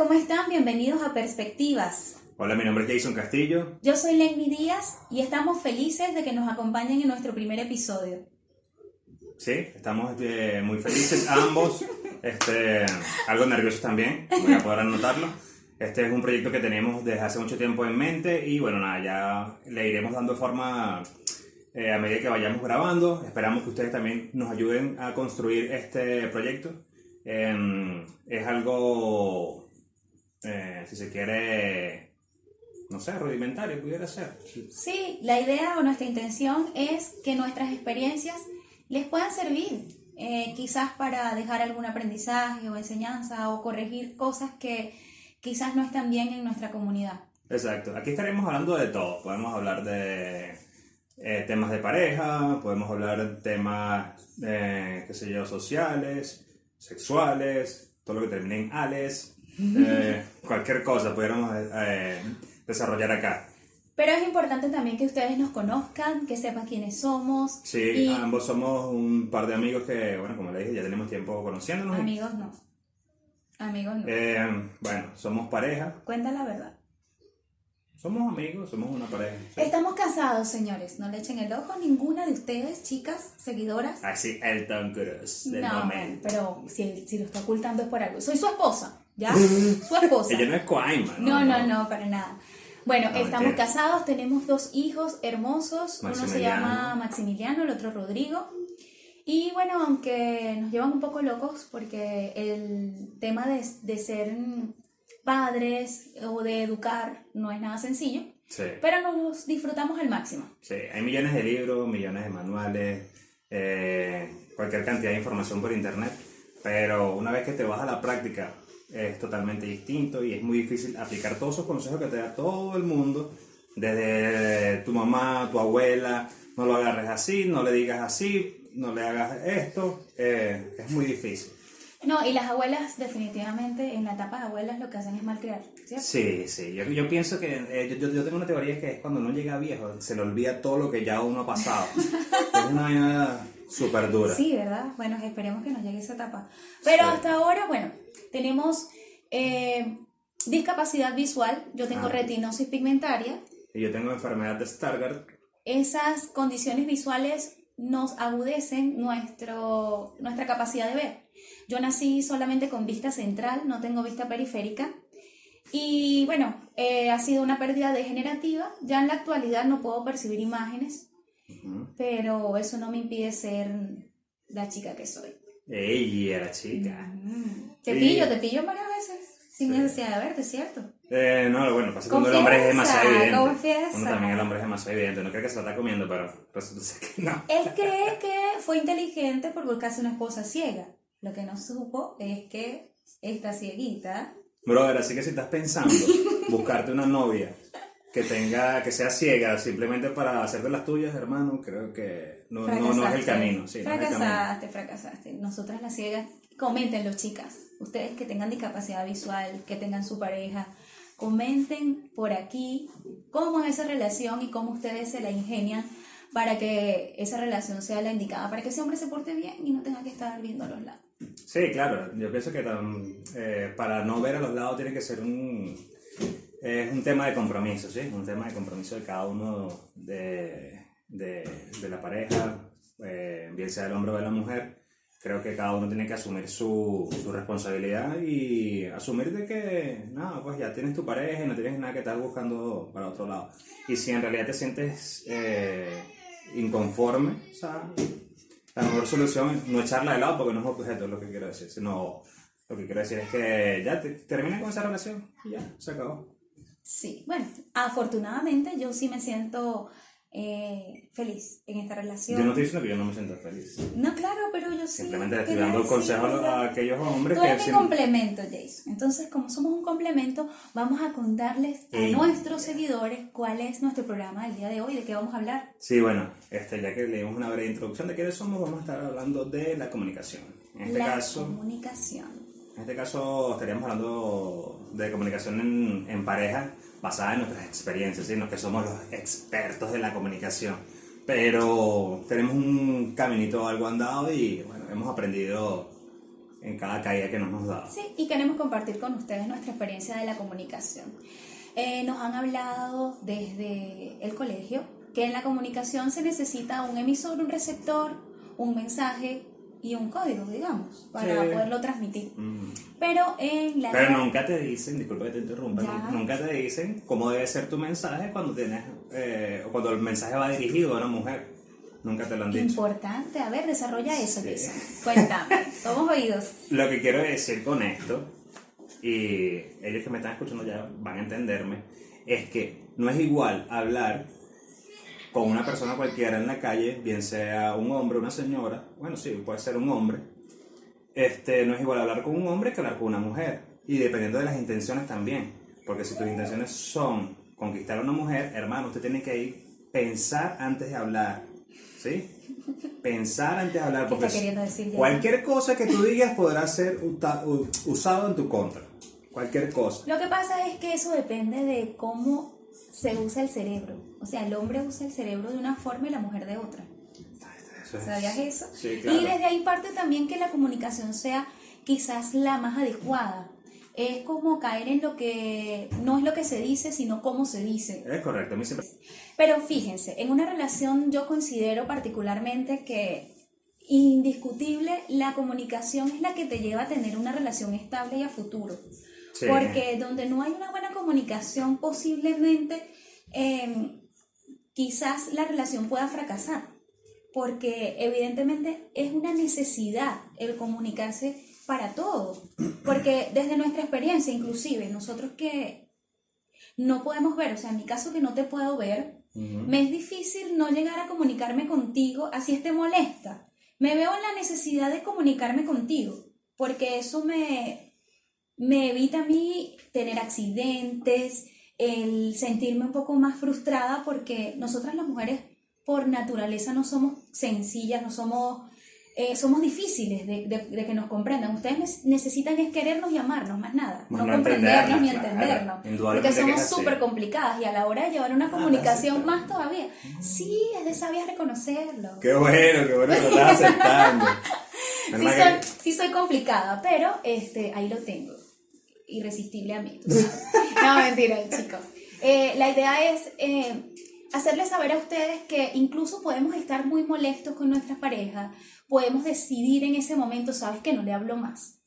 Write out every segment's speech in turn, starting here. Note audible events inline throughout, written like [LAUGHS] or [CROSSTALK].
¿cómo están? Bienvenidos a Perspectivas. Hola, mi nombre es Jason Castillo. Yo soy Lenny Díaz y estamos felices de que nos acompañen en nuestro primer episodio. Sí, estamos eh, muy felices ambos, [LAUGHS] este, algo nerviosos también, voy a poder anotarlo. Este es un proyecto que tenemos desde hace mucho tiempo en mente y bueno, nada, ya le iremos dando forma eh, a medida que vayamos grabando. Esperamos que ustedes también nos ayuden a construir este proyecto. Em, es algo, eh, si se quiere, no sé, rudimentario pudiera ser. Sí, la idea o nuestra intención es que nuestras experiencias les puedan servir, eh, quizás para dejar algún aprendizaje o enseñanza o corregir cosas que quizás no están bien en nuestra comunidad. Exacto, aquí estaremos hablando de todo. Podemos hablar de eh, temas de pareja, podemos hablar de temas, eh, qué sé yo, sociales, sexuales, todo lo que termine en ales, eh, cualquier cosa pudiéramos eh, desarrollar acá. Pero es importante también que ustedes nos conozcan, que sepan quiénes somos. Sí, y- ambos somos un par de amigos que, bueno, como le dije, ya tenemos tiempo conociéndonos. Amigos no. Amigos no. Eh, bueno, somos pareja, Cuenta la verdad. somos amigos, somos una pareja. sí. Estamos casados, señores. No le echen el ojo a ninguna de ustedes, chicas, seguidoras. Así, el Tom Cruise del no, momento. pero si, si lo está ocultando es por algo. Soy su esposa, ¿ya? [LAUGHS] Su esposa. Ella no es Coaima, No, no, no, para nada. Bueno, No, estamos casados, tenemos dos hijos hermosos. Uno se llama Maximiliano, el otro Rodrigo. Y bueno, aunque nos llevan un poco locos porque el tema de, de ser padres o de educar no es nada sencillo, Sí. pero nos disfrutamos al máximo. Sí, hay millones de libros, millones de manuales, eh, cualquier cantidad de información por internet, pero una vez que te vas a la práctica es totalmente distinto y es muy difícil aplicar todos esos consejos que te da todo el mundo, desde tu mamá, tu abuela, no lo agarres así, no le digas así, no le hagas esto, eh, es muy difícil. No, y las abuelas definitivamente en la etapa de abuelas lo que hacen es malcriar, ¿cierto? Sí, sí, yo, yo pienso que eh, yo, yo tengo una teoría que es cuando uno llega viejo, se le olvida todo lo que ya uno ha pasado. [LAUGHS] es una súper dura. Sí, ¿verdad? Bueno, esperemos que nos llegue esa etapa. Pero Sí. hasta ahora, bueno, tenemos eh, discapacidad visual, yo tengo Ah. retinosis pigmentaria. Y yo tengo enfermedad de Stargardt. Esas condiciones visuales nos agudecen nuestro, nuestra capacidad de ver. Yo nací solamente con vista central, no tengo vista periférica. Y bueno, eh, ha sido una pérdida degenerativa. Ya en la actualidad no puedo percibir imágenes, Ujú. pero eso no me impide ser la chica que soy. Ey, era chica. Te Sí. pillo, te pillo varias veces sin Sí. necesidad de verte, ¿cierto? Eh, no, bueno, pasa cuando el hombre es demasiado evidente. confiesa. Uno también el hombre es demasiado evidente. No cree que se lo está comiendo, pero resulta que no. Él cree que fue inteligente por buscarse una esposa ciega. Lo que no supo es que esta cieguita. Brother, así que si estás pensando [LAUGHS] buscarte una novia que tenga, que sea ciega simplemente para hacer de las tuyas, hermano, creo que no, no, no es el fracasaste. camino. Sí, no el camino. fracasaste, fracasaste. Nosotras las ciegas, coméntenlo, chicas. Ustedes que tengan discapacidad visual, que tengan su pareja, comenten por aquí cómo es esa relación y cómo ustedes se la ingenian para que esa relación sea la indicada, para que ese hombre se porte bien y no tenga que estar viendo a los lados. Sí, claro. Yo pienso que tam- eh, para no ver a los lados tiene que ser un, es un tema de compromiso, ¿sí? Un tema de compromiso de cada uno de, de, de la pareja, eh, bien sea el hombre o de la mujer. Creo que cada uno tiene que asumir su, su responsabilidad y asumir de que, no, pues ya tienes tu pareja y no tienes nada que estar buscando para otro lado. Y si en realidad te sientes eh, inconforme, o la mejor solución es no echarla de lado porque no es objeto es lo que quiero decir, sino lo que quiero decir es que ya te, termina con esa relación y ya, se acabó. Sí, bueno, afortunadamente yo sí me siento eh, feliz en esta relación. Yo no estoy diciendo que yo no me siento feliz. No, claro, pero yo sí. Simplemente le estoy dando consejos a aquellos hombres Tú que... eres mi sim- complemento, Jason. Entonces, como somos un complemento, vamos a contarles a nuestros seguidores cuál es nuestro programa del día de hoy, de qué vamos a hablar. Sí, bueno, este, ya que leímos una breve introducción de quiénes somos, vamos a estar hablando de la comunicación. En este la caso... comunicación. En este caso estaríamos hablando de comunicación en, en pareja basada en nuestras experiencias, ¿sí? Los que somos los expertos de la comunicación. Pero tenemos un caminito algo andado y bueno, hemos aprendido en cada caída que nos hemos dado. Sí, y queremos compartir con ustedes nuestra experiencia de la comunicación. Eh, nos han hablado desde el colegio que en la comunicación se necesita un emisor, un receptor, un mensaje y un código, digamos, para Sí. poderlo transmitir. Mm. Pero en la Pero nunca te dicen, disculpa que te interrumpa, Ya. nunca te dicen cómo debe ser tu mensaje cuando tienes, eh, o cuando el mensaje va dirigido a una mujer. Nunca te lo han dicho. Importante, a ver, desarrolla eso, Sí. Cuéntame, [LAUGHS] somos oídos. Lo que quiero decir con esto, y ellos que me están escuchando ya van a entenderme, es que no es igual hablar con una persona cualquiera en la calle, bien sea un hombre, una señora, bueno, sí, puede ser un hombre, este, no es igual hablar con un hombre que hablar con una mujer, y dependiendo de las intenciones también, porque si tus intenciones son conquistar a una mujer, hermano, usted tiene que ir pensar antes de hablar, ¿sí? Pensar antes de hablar, ¿Qué porque está queriendo decir ya? cualquier cosa que tú digas podrá ser usado en tu contra, cualquier cosa. Lo que pasa es que eso depende de cómo se usa el cerebro. O sea, el hombre usa el cerebro de una forma y la mujer de otra. Eso ¿Sabías eso? Sí, claro. Y desde ahí parte también que la comunicación sea quizás la más adecuada. Es como caer en lo que no es lo que se dice, sino cómo se dice. Es correcto, a mí siempre... Pero fíjense, en una relación yo considero particularmente que indiscutible la comunicación es la que te lleva a tener una relación estable y a futuro. Sí. Porque donde no hay una buena comunicación, posiblemente eh, quizás la relación pueda fracasar. Porque evidentemente es una necesidad el comunicarse para todo. Porque desde nuestra experiencia, inclusive, nosotros que no podemos ver, o sea, en mi caso que no te puedo ver, me es difícil no llegar a comunicarme contigo así esté molesta. Me veo en la necesidad de comunicarme contigo, porque eso me, me evita a mí tener accidentes, el sentirme un poco más frustrada, porque nosotras las mujeres por naturaleza no somos sencillas, no somos, eh, somos difíciles de, de- de que nos comprendan. Ustedes ne- necesitan es querernos y amarnos, más nada, no, no comprendernos ni entendernos, claro. porque somos súper complicadas y a la hora de llevar una Ah, comunicación más todavía. Sí, es de sabias reconocerlo. Qué bueno, qué bueno que lo estás aceptando. [LAUGHS] Sí soy, sí soy complicada, pero este, ahí lo tengo. Irresistible a mí. [LAUGHS] No, mentira, chicos. Eh, la idea es eh, hacerles saber a ustedes que incluso podemos estar muy molestos con nuestra pareja, podemos decidir en ese momento, sabes que no le hablo más,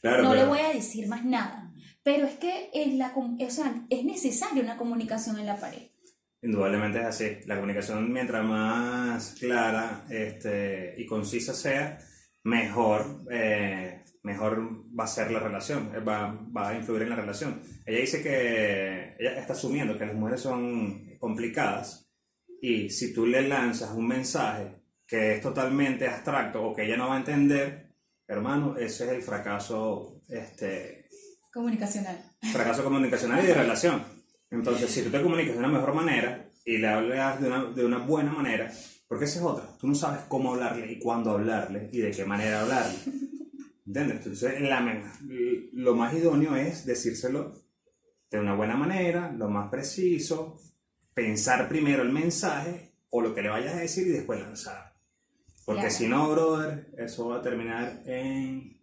Claro, no le voy a decir más nada. Pero es que en la, o sea, es necesaria una comunicación en la pareja. Indudablemente es así. La comunicación, mientras más clara este, y concisa sea, mejor, eh, mejor va a ser la relación, eh, va, va a influir en la relación. Ella dice que ella está asumiendo que las mujeres son complicadas y si tú le lanzas un mensaje que es totalmente abstracto o que ella no va a entender, hermano, ese es el fracaso este, Comunicacional. fracaso comunicacional y de relación. Entonces, si tú te comunicas de una mejor manera y le hablas de una, de una buena manera, porque esa es otra, tú no sabes cómo hablarle y cuándo hablarle y de qué manera hablarle. ¿Entiendes? Entonces, la lo más idóneo es decírselo de una buena manera, lo más preciso, pensar primero el mensaje o lo que le vayas a decir y después lanzar. Porque Claro. si no, brother, eso va a terminar en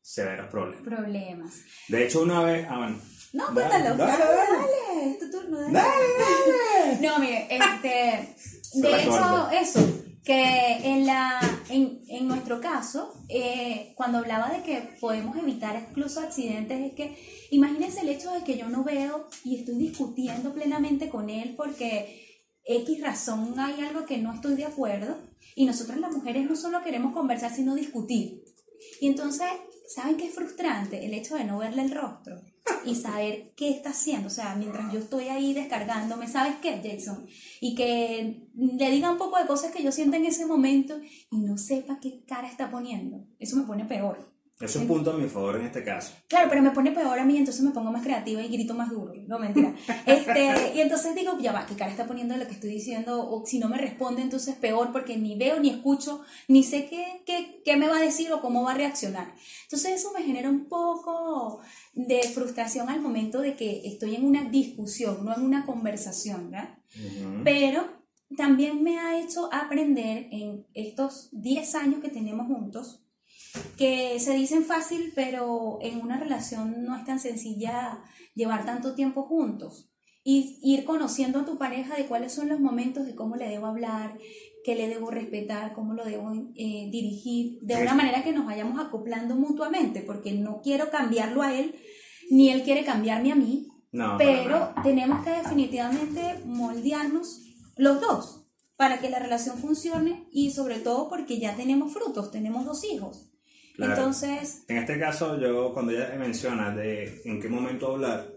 severos problemas. Problemas. De hecho, una vez. Ah, bueno. No, Dale, cuéntalo. dale, Dale, dale. dale, es tu turno. Dale. ¡Dale! No, mire, este, de hecho, eso, que en, la, en, en nuestro caso, eh, cuando hablaba de que podemos evitar incluso accidentes, es que imagínense el hecho de que yo no veo y estoy discutiendo plenamente con él porque X razón hay algo que no estoy de acuerdo y nosotras las mujeres no solo queremos conversar, sino discutir. Y entonces, ¿saben qué es frustrante? El hecho de no verle el rostro y saber qué está haciendo. O sea, mientras yo estoy ahí descargándome, ¿sabes qué, Jason? Y que le diga un poco de cosas que yo siento en ese momento y no sepa qué cara está poniendo. Eso me pone peor. Es un punto a mi favor en este caso. Claro, pero me pone peor a mí, entonces me pongo más creativa y grito más duro. No, mentira. [LAUGHS] Este, y entonces digo, ya va, ¿qué cara está poniendo lo que estoy diciendo? O si no me responde, entonces peor porque ni veo, ni escucho, ni sé qué, qué, qué me va a decir o cómo va a reaccionar. Entonces eso me genera un poco de frustración al momento de que estoy en una discusión, no en una conversación, ¿verdad? Ujú. Pero también me ha hecho aprender en estos 10 años que tenemos juntos que se dicen fácil, pero en una relación no es tan sencilla llevar tanto tiempo juntos. Y ir conociendo a tu pareja de cuáles son los momentos, de cómo le debo hablar, qué le debo respetar, cómo lo debo eh, dirigir, de una manera que nos vayamos acoplando mutuamente, porque no quiero cambiarlo a él, ni él quiere cambiarme a mí, pero tenemos que definitivamente moldearnos los dos para que la relación funcione y sobre todo porque ya tenemos frutos, tenemos dos hijos. Entonces... En este caso, yo cuando ella menciona de en qué momento hablar,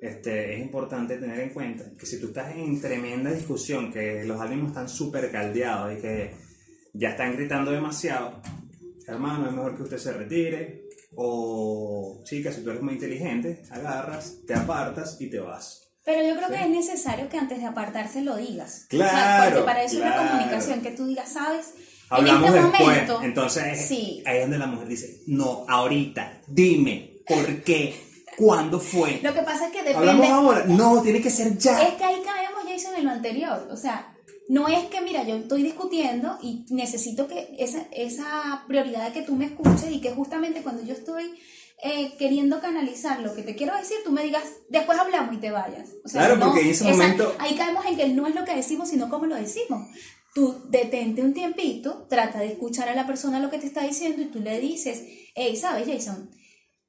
este, es importante tener en cuenta que si tú estás en tremenda discusión, que los ánimos están súper caldeados y que ya están gritando demasiado, hermano, es mejor que usted se retire. O chica, si tú eres muy inteligente, agarras, te apartas y te vas. Pero yo creo que es necesario que antes de apartarse lo digas. Claro. porque para eso es la comunicación, que tú digas, ¿sabes? Hablamos en este después. Momento, Entonces, sí. ahí es donde la mujer dice, no, ahorita, dime, ¿por qué? ¿Cuándo fue? Lo que pasa es que depende. Hablamos ahora. No, tiene que ser ya. Es que ahí caemos, Jason, en lo anterior. O sea, no es que, mira, yo estoy discutiendo y necesito que esa, esa prioridad de que tú me escuches y que justamente cuando yo estoy eh, queriendo canalizar lo que te quiero decir, tú me digas, después hablamos y te vayas. O sea, claro, porque en ese momento... Ahí caemos en que no es lo que decimos, sino cómo lo decimos. Tú detente un tiempito, trata de escuchar a la persona lo que te está diciendo y tú le dices, hey, ¿sabes, Jason?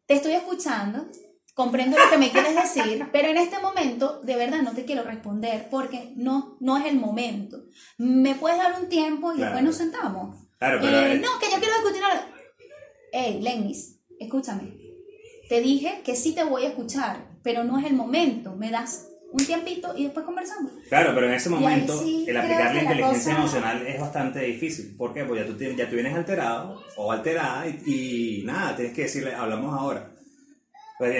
Te estoy escuchando, comprendo lo que me quieres decir, pero en este momento de verdad no te quiero responder porque no, no es el momento. ¿Me puedes dar un tiempo y después nos sentamos? Claro, pero eh, No, que yo quiero discutir ahora. Hey, Lenis, escúchame. Te dije que sí te voy a escuchar, pero no es el momento. Me das un tiempito y después conversamos. Claro, pero en ese momento el aplicar la inteligencia emocional es bastante difícil. ¿Por qué? Porque ya tú, ya tú vienes alterado o alterada y, y nada, tienes que decirle, hablamos ahora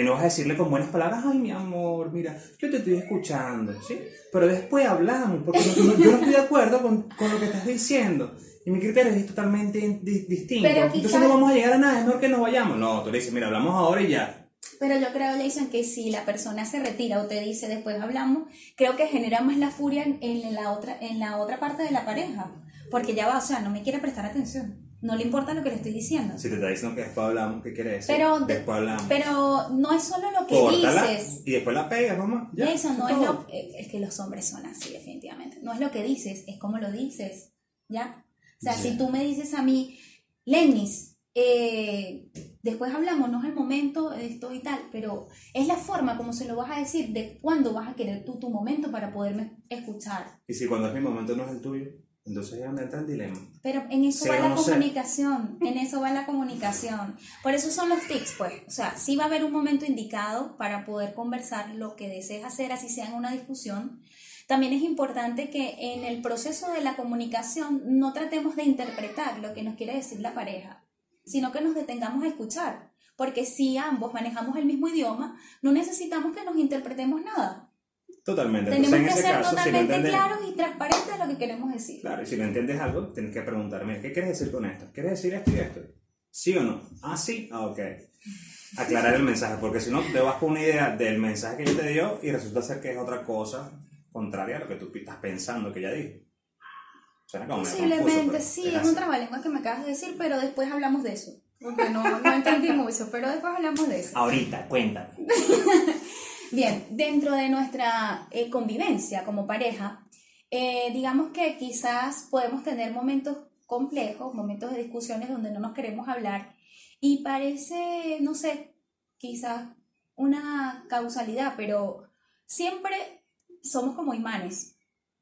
no vas a decirle con buenas palabras, ay, mi amor, mira, yo te estoy escuchando, ¿sí? Pero después hablamos, porque yo no estoy de acuerdo con, con, lo que estás diciendo. Y mi criterio es totalmente distinto. Entonces no vamos a llegar a nada, es mejor que nos vayamos. No, tú le dices, mira, hablamos ahora y ya. Pero yo creo, Jason, que si la persona se retira o te dice después hablamos, creo que genera más la furia en, la, otra, en la otra parte de la pareja. Porque ya va, o sea, no me quiere prestar atención no le importa lo que le estoy diciendo. Si te está diciendo que después hablamos, ¿qué quiere decir? Pero, después hablamos. pero no es solo lo que dices. Y después la pegas, mamá. Ya, Eso no es lo es que los hombres son así, definitivamente. No es lo que dices, es cómo lo dices. ¿Ya? O sea, si tú me dices a mí, Lenis, eh, después hablamos, no es el momento esto y tal, pero es la forma como se lo vas a decir, de cuándo vas a querer tú tu momento para poderme escuchar. ¿Y si cuando es mi momento no es el tuyo? Entonces es donde entra el dilema. Pero en eso va la comunicación, en eso va la comunicación. Por eso son los tics, pues. O sea, sí va a haber un momento indicado para poder conversar lo que desees hacer, así sea en una discusión. También es importante que en el proceso de la comunicación no tratemos de interpretar lo que nos quiere decir la pareja, sino que nos detengamos a escuchar. Porque si ambos manejamos el mismo idioma, no necesitamos que nos interpretemos nada. Totalmente. Tenemos que ser totalmente claros y transparentes de lo que queremos decir. Claro, y si no entiendes algo, tienes que preguntarme, ¿qué quieres decir con esto? ¿Quieres decir esto y esto? ¿Sí o no? Ah, sí, ah, ok. Aclarar el mensaje, porque si no, te vas con una idea del mensaje que yo te dio y resulta ser que es otra cosa contraria a lo que tú estás pensando que ella dijo. Como Posiblemente, sí, es, un trabalengua que me acabas de decir, pero después hablamos de eso. Porque no, no entendí mucho, pero después hablamos de eso. Ahorita, cuéntame. [LAUGHS] Bien, dentro de nuestra eh, convivencia como pareja, eh, digamos que quizás podemos tener momentos complejos, momentos de discusiones donde no nos queremos hablar y parece, no sé, quizás una causalidad, pero siempre somos como imanes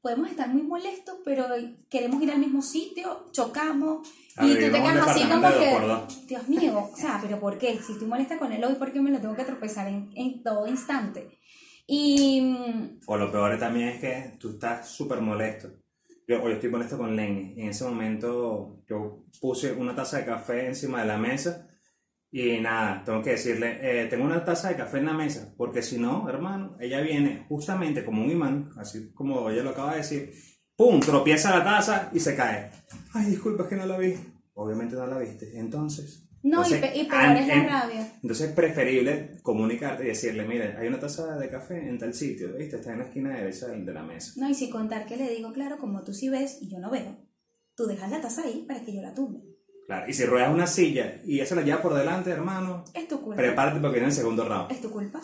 podemos estar muy molestos, pero queremos ir al mismo sitio, chocamos, y tú te quedas así como que, Dios mío, o sea, pero ¿por qué? Si estoy molesta con él hoy, ¿por qué me lo tengo que tropezar en, en todo instante? Y... Mm, o lo peor también es que tú estás súper molesto. Yo, o yo estoy molesto con Lenny. En ese momento yo puse una taza de café encima de la mesa y nada, tengo que decirle, eh, tengo una taza de café en la mesa, porque si no, hermano, ella viene justamente como un imán, así como ella lo acaba de decir, ¡pum! Tropieza la taza y se cae. Ay, disculpa, que no la vi. Obviamente no la viste. Entonces... No, y, y peor es la rabia. Entonces es preferible comunicarte y decirle, mire, hay una taza de café en tal sitio, ¿viste? Está en la esquina derecha de la mesa. No, y si contar que le digo, claro, como tú sí ves y yo no veo, tú dejas la taza ahí para que yo la tumbe. Claro, y si ruedas una silla y esa la lleva por delante, hermano, Es tu culpa. prepárate porque viene el segundo round. Es tu culpa.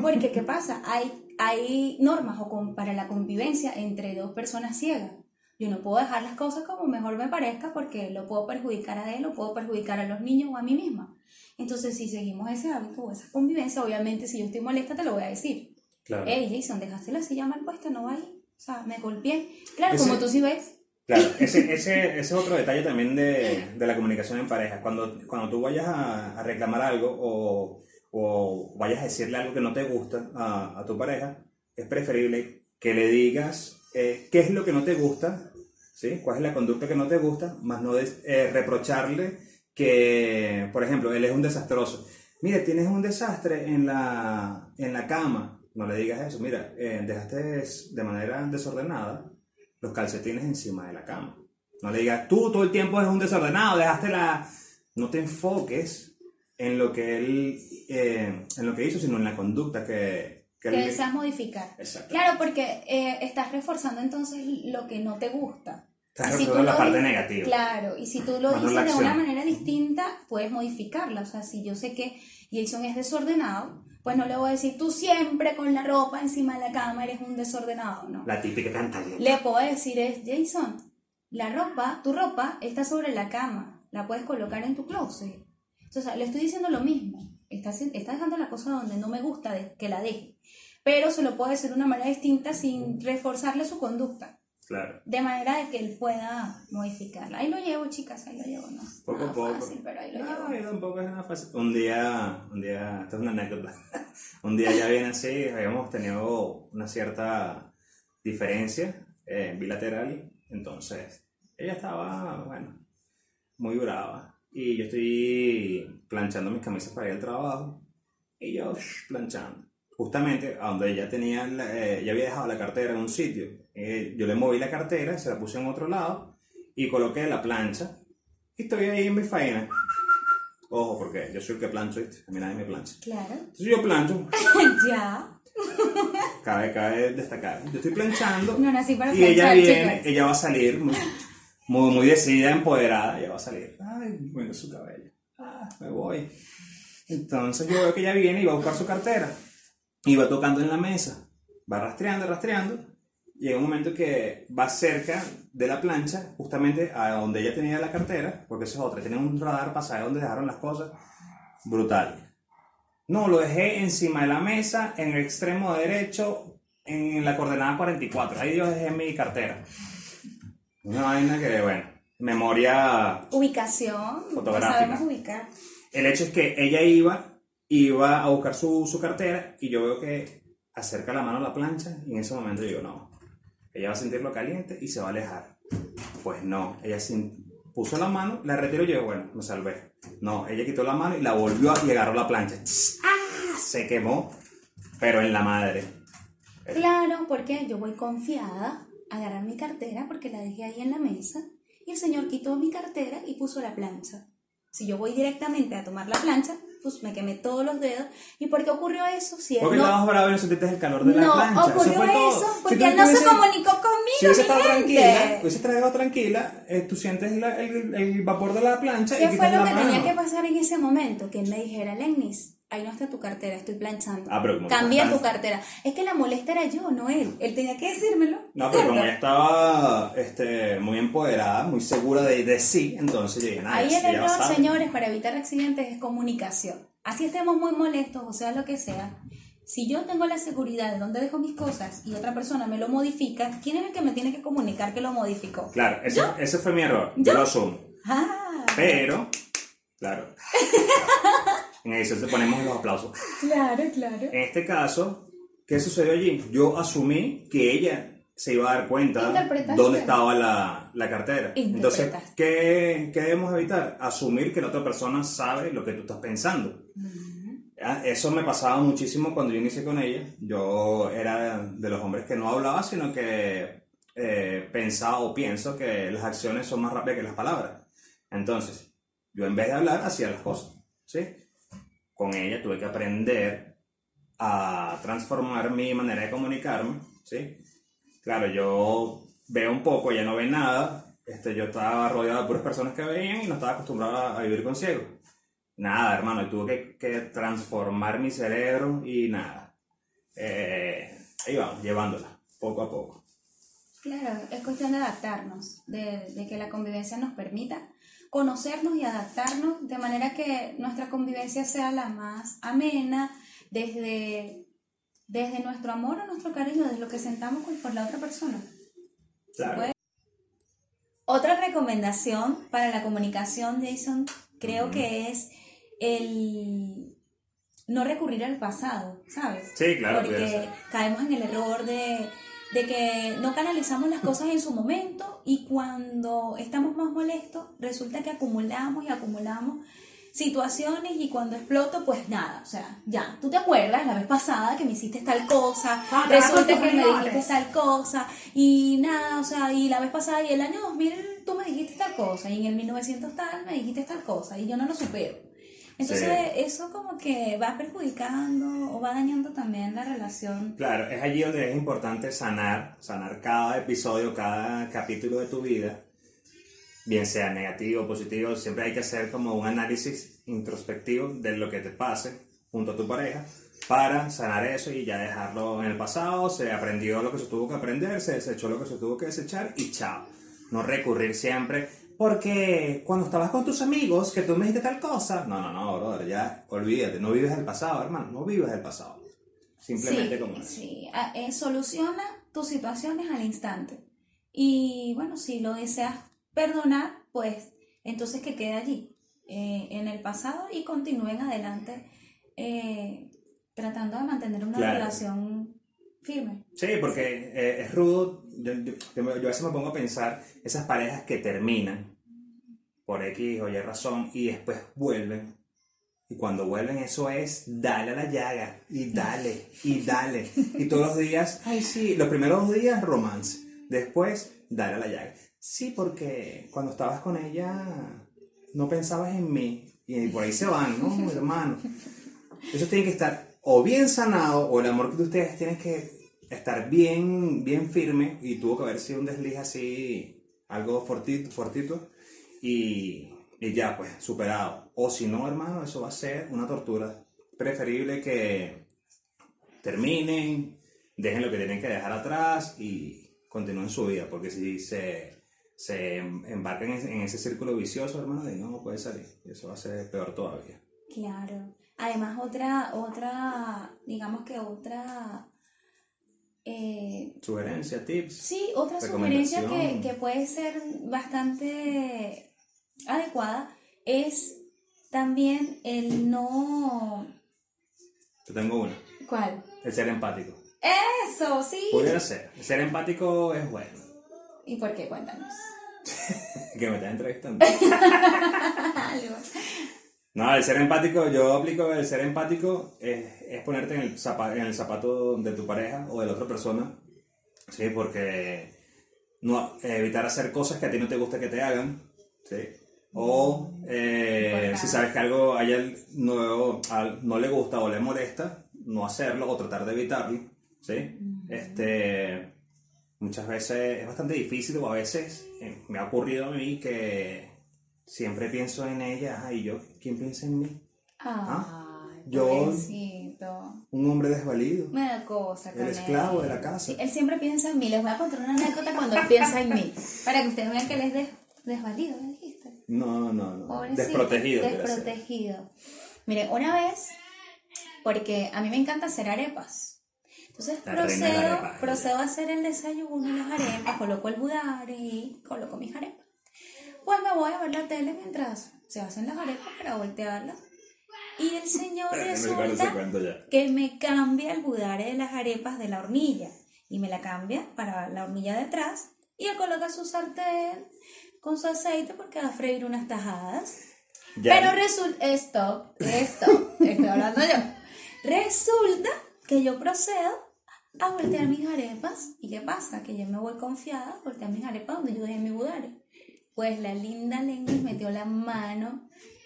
Porque, ¿qué pasa? Hay, hay normas o con- para la convivencia entre dos personas ciegas. Yo no puedo dejar las cosas como mejor me parezca porque lo puedo perjudicar a él, lo puedo perjudicar a los niños o a mí misma. Entonces, si seguimos ese hábito o esa convivencia, obviamente, si yo estoy molesta, te lo voy a decir. Claro. Hey, Jason, dejaste la silla mal puesta, no va ahí. O sea, me golpeé. Claro, Ese- como tú sí ves. Claro, ese, ese, es otro detalle también de, de la comunicación en pareja. Cuando, cuando tú vayas a, reclamar algo o, o vayas a decirle algo que no te gusta a, a tu pareja, es preferible que le digas eh, qué es lo que no te gusta, ¿sí? cuál es la conducta que no te gusta, más no eh, reprocharle que, por ejemplo, él es un desastroso. Mira, tienes un desastre en la, en la cama. No le digas eso. Mira, eh, dejaste de manera desordenada los calcetines encima de la cama. No le digas, tú todo el tiempo eres un desordenado, dejaste la... No te enfoques en lo que él, eh, en lo que hizo, sino en la conducta que... que Que él- deseas modificar. Exacto. Claro, porque eh, estás reforzando entonces lo que no te gusta. Estás si la parte dices- negativa. Claro, y si tú lo Más dices de una manera distinta, puedes modificarla. O sea, si yo sé que Jason es desordenado, pues no le voy a decir, tú siempre con la ropa encima de la cama eres un desordenado, ¿no? La típica cantaleta. Le puedo decir es, Jason, la ropa, tu ropa está sobre la cama, la puedes colocar en tu closet. Entonces, le estoy diciendo lo mismo. Está, está dejando la cosa donde no me gusta de- que la deje. Pero se lo puedo decir de una manera distinta sin reforzarle su conducta. Claro. De manera de que él pueda modificarla. Ahí lo llevo, chicas, ahí lo llevo. No Poco a poco. fácil, pero ahí lo No, llevo. tampoco es nada fácil. Un día, un día, esto es una anécdota. [LAUGHS] un día ya viene así, habíamos tenido una cierta diferencia eh, bilateral. Entonces, ella estaba, bueno, muy brava. Y yo estoy planchando mis camisas para ir al trabajo. Y yo planchando. Justamente a donde ella tenía, la- eh, había dejado la cartera en un sitio. Eh, yo le moví la cartera, se la puse en otro lado y coloqué la plancha. Y estoy ahí en mi faena. Ojo, porque yo soy el que plancho, ¿viste? A mí nadie me plancha. Claro. Entonces yo plancho, [LAUGHS] ya. cabe, cabe destacar. Yo estoy planchando No nací para y ella planchar, viene, chicas. ella va a salir muy, muy, muy decidida, empoderada, ella va a salir. Ay, bueno, su cabello. Ah, me voy. Entonces yo veo que ella viene y va a buscar su cartera. Y va tocando en la mesa. Va rastreando, rastreando. Llega un momento que va cerca de la plancha, justamente a donde ella tenía la cartera, porque esa es otra, tiene un radar para saber dónde dejaron las cosas. Brutal. No, lo dejé encima de la mesa, en el extremo derecho, en la coordenada 44. Ahí yo dejé mi cartera. Una vaina que, bueno, memoria. Ubicación. no Fotográfica. sabemos ubicar. El hecho es que ella iba, iba a buscar su, su cartera y yo veo que acerca la mano a la plancha y en ese momento yo digo, no, ella va a sentirlo caliente y se va a alejar. Pues no, ella puso la mano, la retiró y yo, bueno, me salvé. No, ella quitó la mano y la volvió a- y agarró la plancha. ¡Ah! Se quemó, pero en la madre. Claro, porque yo voy confiada a agarrar mi cartera porque la dejé ahí en la mesa y el señor quitó mi cartera y puso la plancha. Si yo voy directamente a tomar la plancha, pues me quemé todos los dedos. ¿Y por qué ocurrió eso? Si él Porque no, estabas bravo y no sentiste el calor de la no plancha. ocurrió todo. eso, porque él no se comunicó conmigo, Si hubiese mi estado gente. tranquila, hubiese estado tranquila, eh, tú sientes la- el, el vapor de la plancha y ¿Qué fue lo que mano. tenía que pasar en ese momento? Que él me dijera, Lennis, ahí no está tu cartera, estoy planchando. Ah, pero como Cambia estás- tu cartera. Es que la molesta era yo, no él. Él tenía que decírmelo. No, pero como ¿cierto? ella estaba este, muy empoderada, muy segura de, de sí, entonces yo dije, nada, Ahí el error, sabe. señores, para evitar accidentes es comunicación. Así estemos muy molestos, o sea, lo que sea. Si yo tengo la seguridad de dónde dejo mis cosas y otra persona me lo modifica, ¿quién es el que me tiene que comunicar que lo modificó? Claro, ese, ese fue mi error, yo ¿Yo? lo asumo. Ah, Pero, claro, [LAUGHS] en eso te ponemos los aplausos. claro, claro. En este caso, ¿qué sucedió allí? Yo asumí que ella se iba a dar cuenta dónde estaba la, la cartera. Entonces. ¿qué, ¿qué debemos evitar? Asumir que la otra persona sabe lo que tú estás pensando. Ah, Eso me pasaba muchísimo cuando yo inicié con ella. Yo era de los hombres que no hablaba, sino que eh, pensaba o pienso que las acciones son más rápidas que las palabras. Entonces, yo en vez de hablar, hacía las cosas. ¿sí? Con ella tuve que aprender a transformar mi manera de comunicarme. ¿sí? Claro, yo veo un poco, ella no ve nada. este, yo estaba rodeado de puras personas que veían y no estaba acostumbrado a, vivir con ciegos. Nada, hermano, tuve que, que transformar mi cerebro y nada. Eh, ahí vamos, llevándola, poco a poco. Claro, es cuestión de adaptarnos, de, de que la convivencia nos permita conocernos y adaptarnos de manera que nuestra convivencia sea la más amena, desde, desde nuestro amor o nuestro cariño, desde lo que sentamos con- por la otra persona. Claro. puede. Otra recomendación para la comunicación, Jason, creo que es el no recurrir al pasado, ¿sabes? Sí, claro, Porque caemos en el error de, de que no canalizamos las cosas en su momento y cuando estamos más molestos resulta que acumulamos y acumulamos situaciones y cuando exploto pues nada, o sea, ya, tú te acuerdas la vez pasada que me hiciste tal cosa, Ah, resulta que me dijiste tal cosa y nada, o sea, y la vez pasada y el año 2000 tú me dijiste tal cosa y en el 1900 tal me dijiste tal cosa y yo no lo supero. Entonces Sí. eso como que va perjudicando o va dañando también la relación. Claro, es allí donde es importante sanar, sanar cada episodio, cada capítulo de tu vida, bien sea negativo o positivo, siempre hay que hacer como un análisis introspectivo de lo que te pase junto a tu pareja para sanar eso y ya dejarlo en el pasado, se aprendió lo que se tuvo que aprender, se desechó lo que se tuvo que desechar y chao. No recurrir siempre, porque cuando estabas con tus amigos, que tú me dijiste tal cosa, no, no, no, brother, ya olvídate, no vives el pasado, hermano, no vives el pasado. Simplemente sí, como es. sí. Eh, soluciona tus situaciones al instante. Y bueno, si lo deseas perdonar, pues entonces que quede allí, eh, en el pasado y continúen adelante eh, tratando de mantener una Claro. relación firme. Sí, porque eh, es rudo. Yo, a veces me pongo a pensar esas parejas que terminan por X o Y razón y después vuelven. Y cuando vuelven, eso es dale a la llaga y dale y dale. Y todos los días, ay, sí, los primeros dos días romance. Después, dale a la llaga. Sí, porque cuando estabas con ella no pensabas en mí. Y por ahí se van, ¿no, [LAUGHS] hermano? Eso tiene que estar o bien sanado o el amor que de ustedes tiene que estar bien, bien firme y tuvo que haber sido un desliz así, algo fortito, fortito y, y ya pues superado. O si no, hermano, eso va a ser una tortura. Preferible que terminen, dejen lo que tienen que dejar atrás y continúen su vida, porque si se, se embarcan en, ese círculo vicioso, hermano, de no puede salir. Y eso va a ser peor todavía. Claro. Además, otra, otra, digamos que otra, eh, Sugerencia, tips. sí, otra sugerencia que, que puede ser bastante adecuada es también el no... Yo tengo una. ¿Cuál? El ser empático. Eso, sí. Pudiera ser. El ser empático es bueno. ¿Y por qué? Cuéntanos. [LAUGHS] Que me estás entrevistando. [LAUGHS] Algo. No, el ser empático, yo aplico el ser empático es, es ponerte en el, zapa- en el zapato de tu pareja o de la otra persona. Sí, porque no, evitar hacer cosas que a ti no te gusta que te hagan. Sí. O eh, si sabes que algo a ella no, no le gusta o le molesta, no hacerlo o tratar de evitarlo. ¿sí? Este, muchas veces es bastante difícil o a veces eh, me ha ocurrido a mí que siempre pienso en ella, ay, yo, ¿quién piensa en mí? Ay, Yo- pobrecito. Un hombre desvalido, Me da cosa el esclavo él. de la casa. Sí, él siempre piensa en mí. Les voy a contar una anécdota cuando él piensa en mí. Para que ustedes vean que él es des- desvalido, ¿me dijiste? No, no, no. Pobrecito, Desprotegido. Desprotegido. Miren, una vez, porque a mí me encanta hacer arepas. Entonces La procedo, arepa, procedo a hacer el desayuno, las arepas, coloco el budare y coloco mis arepas. Pues me voy a ver la tele mientras se hacen las arepas para voltearlas. Y el señor resulta que me cambia el budare de las arepas de la hornilla y me la cambia para la hornilla de atrás y él coloca su sartén con su aceite porque va a freír unas tajadas. Ya- Pero resulta, esto, esto, estoy hablando yo. Resulta que yo procedo a voltear mis arepas. ¿Y qué pasa? Que yo me voy confiada a voltear mis arepas donde yo dejé mi budare. Pues la linda lengua metió la mano,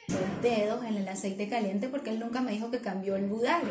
los dedos en el aceite caliente porque él nunca me dijo que cambió el budare.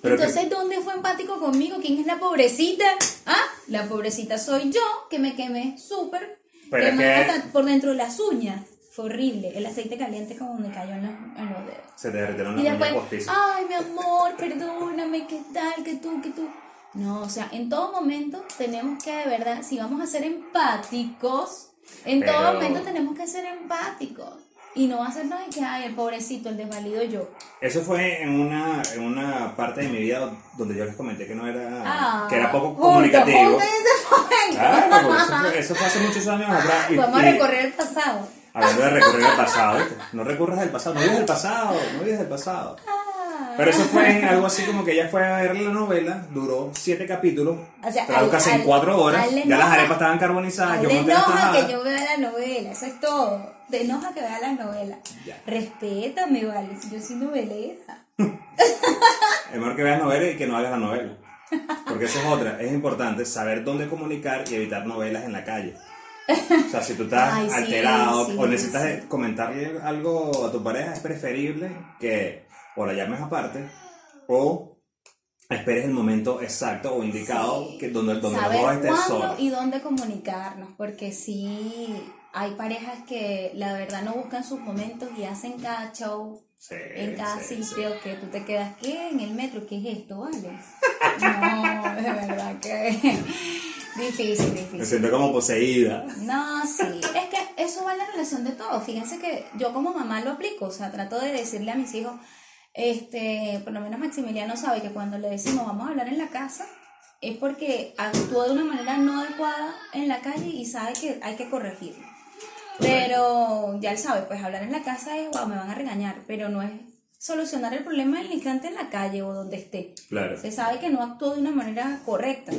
Pero Entonces, ¿dónde fue empático conmigo? ¿Quién es la pobrecita? Ah, la pobrecita soy yo, que me quemé súper que hasta por dentro de las uñas. Fue horrible. El aceite caliente como me cayó en los, en los dedos. se te derritieron las uñas postizas. ay, mi amor, perdóname, ¿qué tal? que tú? que tú? No, o sea, en todo momento tenemos que, de verdad, si vamos a ser empáticos, en todo momento tenemos que ser empáticos. Y no hacernos de que, ay, el pobrecito, el desvalido yo. Eso fue en una, en una parte de mi vida donde yo les comenté que no era, Ah, que era poco comunicativo. ese. Claro, eso fue, [LAUGHS] eso fue hace muchos años atrás. Vamos a recorrer el pasado. Hablando de recorrer el pasado, ¿viste? No recurras al pasado, no vives el pasado, no vives el pasado. Pero eso fue algo así como que ella fue a ver la novela, duró siete capítulos, O sea, trajo al- casi en cuatro horas, ya las arepas estaban carbonizadas, yo enoja que yo vea la novela, eso es todo. Te enoja que vea la novela. Ya. Respétame, vale, si yo soy novelera. Es mejor que veas novela y que no hagas la novela. Porque esa es otra, es importante saber dónde comunicar y evitar novelas en la calle. O sea, si tú estás Ay, sí, alterado sí, o necesitas sí. comentarle algo a tu pareja, es preferible que o la llames aparte o esperes el momento exacto o indicado Sí. que donde, donde los Saber dos estés cuándo solos. y dónde comunicarnos, porque sí hay parejas que la verdad no buscan sus momentos y hacen cada show Sí, en cada sí, sí. sitio que tú te quedas, ¿qué? En el metro, ¿qué es esto, vale? [LAUGHS] No, de verdad que [LAUGHS] difícil, Me difícil. siento como poseída. No, sí, es que eso va en la relación de todo. Fíjense que yo como mamá lo aplico, o sea, trato de decirle a mis hijos, este, por lo menos Maximiliano sabe que cuando le decimos vamos a hablar en la casa, es porque actuó de una manera no adecuada en la calle y sabe que hay que corregirlo. Pero ya él sabe, pues hablar en la casa es, wow, me van a regañar, pero no es solucionar el problema en el instante en la calle o donde esté. Claro. Se sabe que no actuó de una manera correcta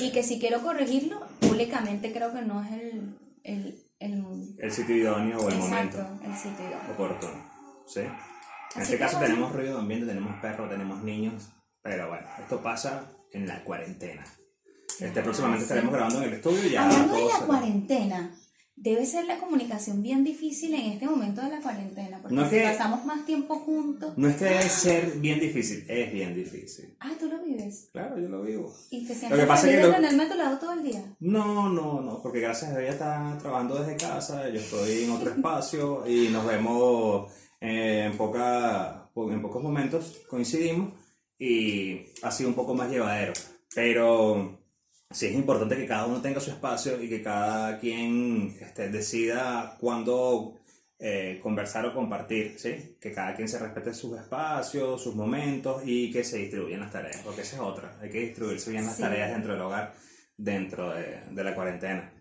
y que si quiero corregirlo, públicamente creo que no es el, el, el, El sitio idóneo o el exacto, momento el sitio idóneo. oportuno. ¿Sí? En Así este caso bueno. tenemos ruido de ambiente, tenemos perros, tenemos niños, pero bueno, esto pasa en la cuarentena. Este, Ah, próximamente sí. estaremos grabando en el estudio ya. Hablando de la cuarentena, debe ser la comunicación bien difícil en este momento de la cuarentena, porque No es si que- pasamos más tiempo juntos. No es que debe ser bien difícil, es bien difícil. Ah, tú lo vives Claro, yo lo vivo. y te Lo sientes que pasa es que lo- a tu lado todo el día. No, no, no, porque gracias a Dios ella está trabajando desde casa, yo estoy en otro [LAUGHS] espacio y nos vemos eh, en, poca, en pocos momentos, coincidimos y ha sido un poco más llevadero. Pero sí es importante que cada uno tenga su espacio y que cada quien este, decida cuándo eh, conversar o compartir, ¿sí? Que cada quien se respete sus espacios, sus momentos y que se distribuyan las tareas, porque esa es otra, hay que distribuirse bien las Sí. tareas dentro del hogar, dentro de, de la cuarentena.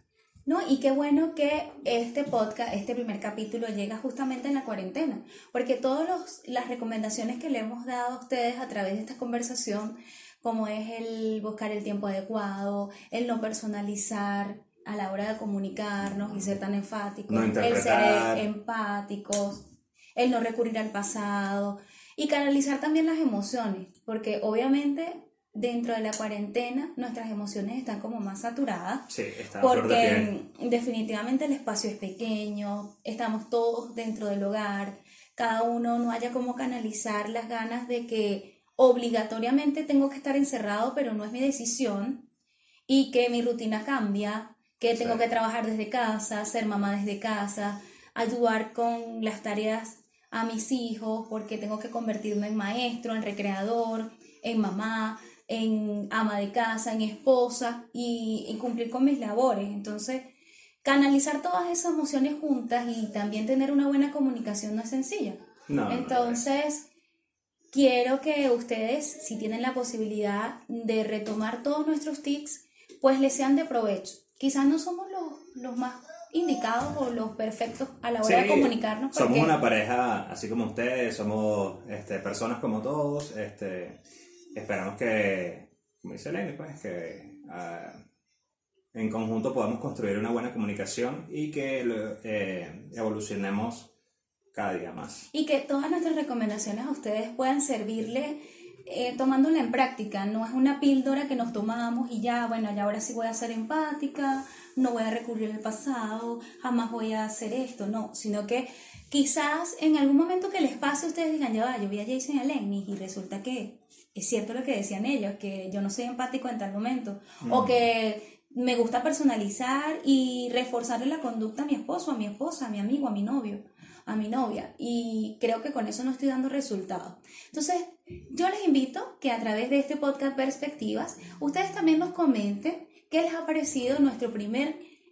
No, y qué bueno que este podcast, este primer capítulo llega justamente en la cuarentena, porque todas las recomendaciones que le hemos dado a ustedes a través de esta conversación, como es el buscar el tiempo adecuado, el no personalizar a la hora de comunicarnos y ser tan enfáticos, No el ser empáticos, el no recurrir al pasado y canalizar también las emociones, porque obviamente dentro de la cuarentena nuestras emociones están como más saturadas Sí, está porque definitivamente el espacio es pequeño, estamos todos dentro del hogar, cada uno no haya como canalizar las ganas de que obligatoriamente tengo que estar encerrado, pero no es mi decisión, y que mi rutina cambia, que tengo Sí. que trabajar desde casa, ser mamá desde casa, ayudar con las tareas a mis hijos, porque tengo que convertirme en maestro, en recreador, en mamá, en ama de casa, en esposa y, y cumplir con mis labores. Entonces, canalizar todas esas emociones juntas y también tener una buena comunicación no es sencilla. No, Entonces, quiero que ustedes, si tienen la posibilidad de retomar todos nuestros tics, pues les sean de provecho. Quizás no somos los, los más indicados o los perfectos a la hora de comunicarnos. Somos una pareja así como ustedes, somos este, personas como todos. Este, esperamos que, como dice Lenny, pues que ah, en conjunto podamos construir una buena comunicación y que eh, evolucionemos cada día más. y que todas nuestras recomendaciones a ustedes puedan servirle eh, tomándola en práctica. No es una píldora que nos tomamos y ya, bueno, ya ahora sí voy a ser empática, no voy a recurrir al pasado, jamás voy a hacer esto, no, sino que quizás en algún momento que les pase ustedes digan, ya va, yo vi a Jason y a Lenny y resulta que es cierto lo que decían ellos, que yo no soy empático en tal momento, o que me gusta personalizar y reforzarle la conducta a mi esposo, a mi esposa, a mi amigo, a mi novio, a mi novia. Y creo que con eso no estoy dando resultados. Entonces, yo les invito que a través de este podcast Perspectivas, ustedes también nos comenten qué les ha parecido nuestro primer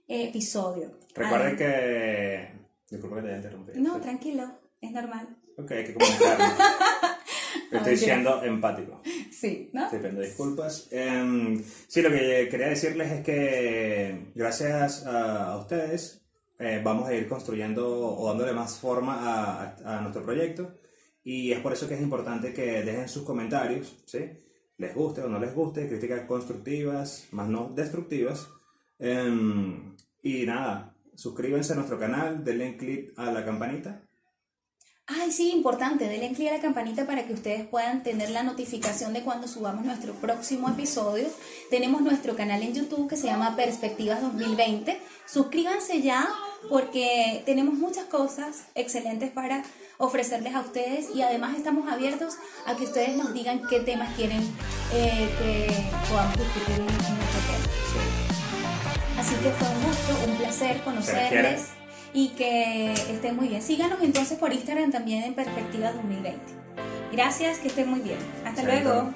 eh, episodio. Recuerden que... Disculpa que te haya interrumpido. No, tranquilo, es normal. Ok, hay que comunicarlo. [LAUGHS] Estoy siendo empático. Sí, ¿no? Te pido disculpas. Em, sí, lo que quería decirles es que gracias a, ustedes eh, vamos a ir construyendo o dándole más forma a, a, nuestro proyecto y es por eso que es importante que dejen sus comentarios, ¿sí? Les guste o no les guste, críticas constructivas, más no destructivas. Em, y nada, suscríbanse a nuestro canal, denle click a la campanita Ay, sí, importante, denle clic a la campanita para que ustedes puedan tener la notificación de cuando subamos nuestro próximo episodio. Tenemos nuestro canal en YouTube que se llama Perspectivas 2020. Suscríbanse ya porque tenemos muchas cosas excelentes para ofrecerles a ustedes y además estamos abiertos a que ustedes nos digan qué temas quieren eh, que podamos discutir en nuestro tema. Así que fue un gusto, un placer conocerles y que estén muy bien. Síganos entonces por Instagram también en Perspectiva 2020. Gracias, que estén muy bien. Hasta luego.